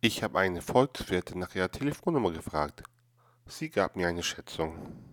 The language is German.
Ich habe eine Volkswirtin nach ihrer Telefonnummer gefragt. Sie gab mir eine Schätzung.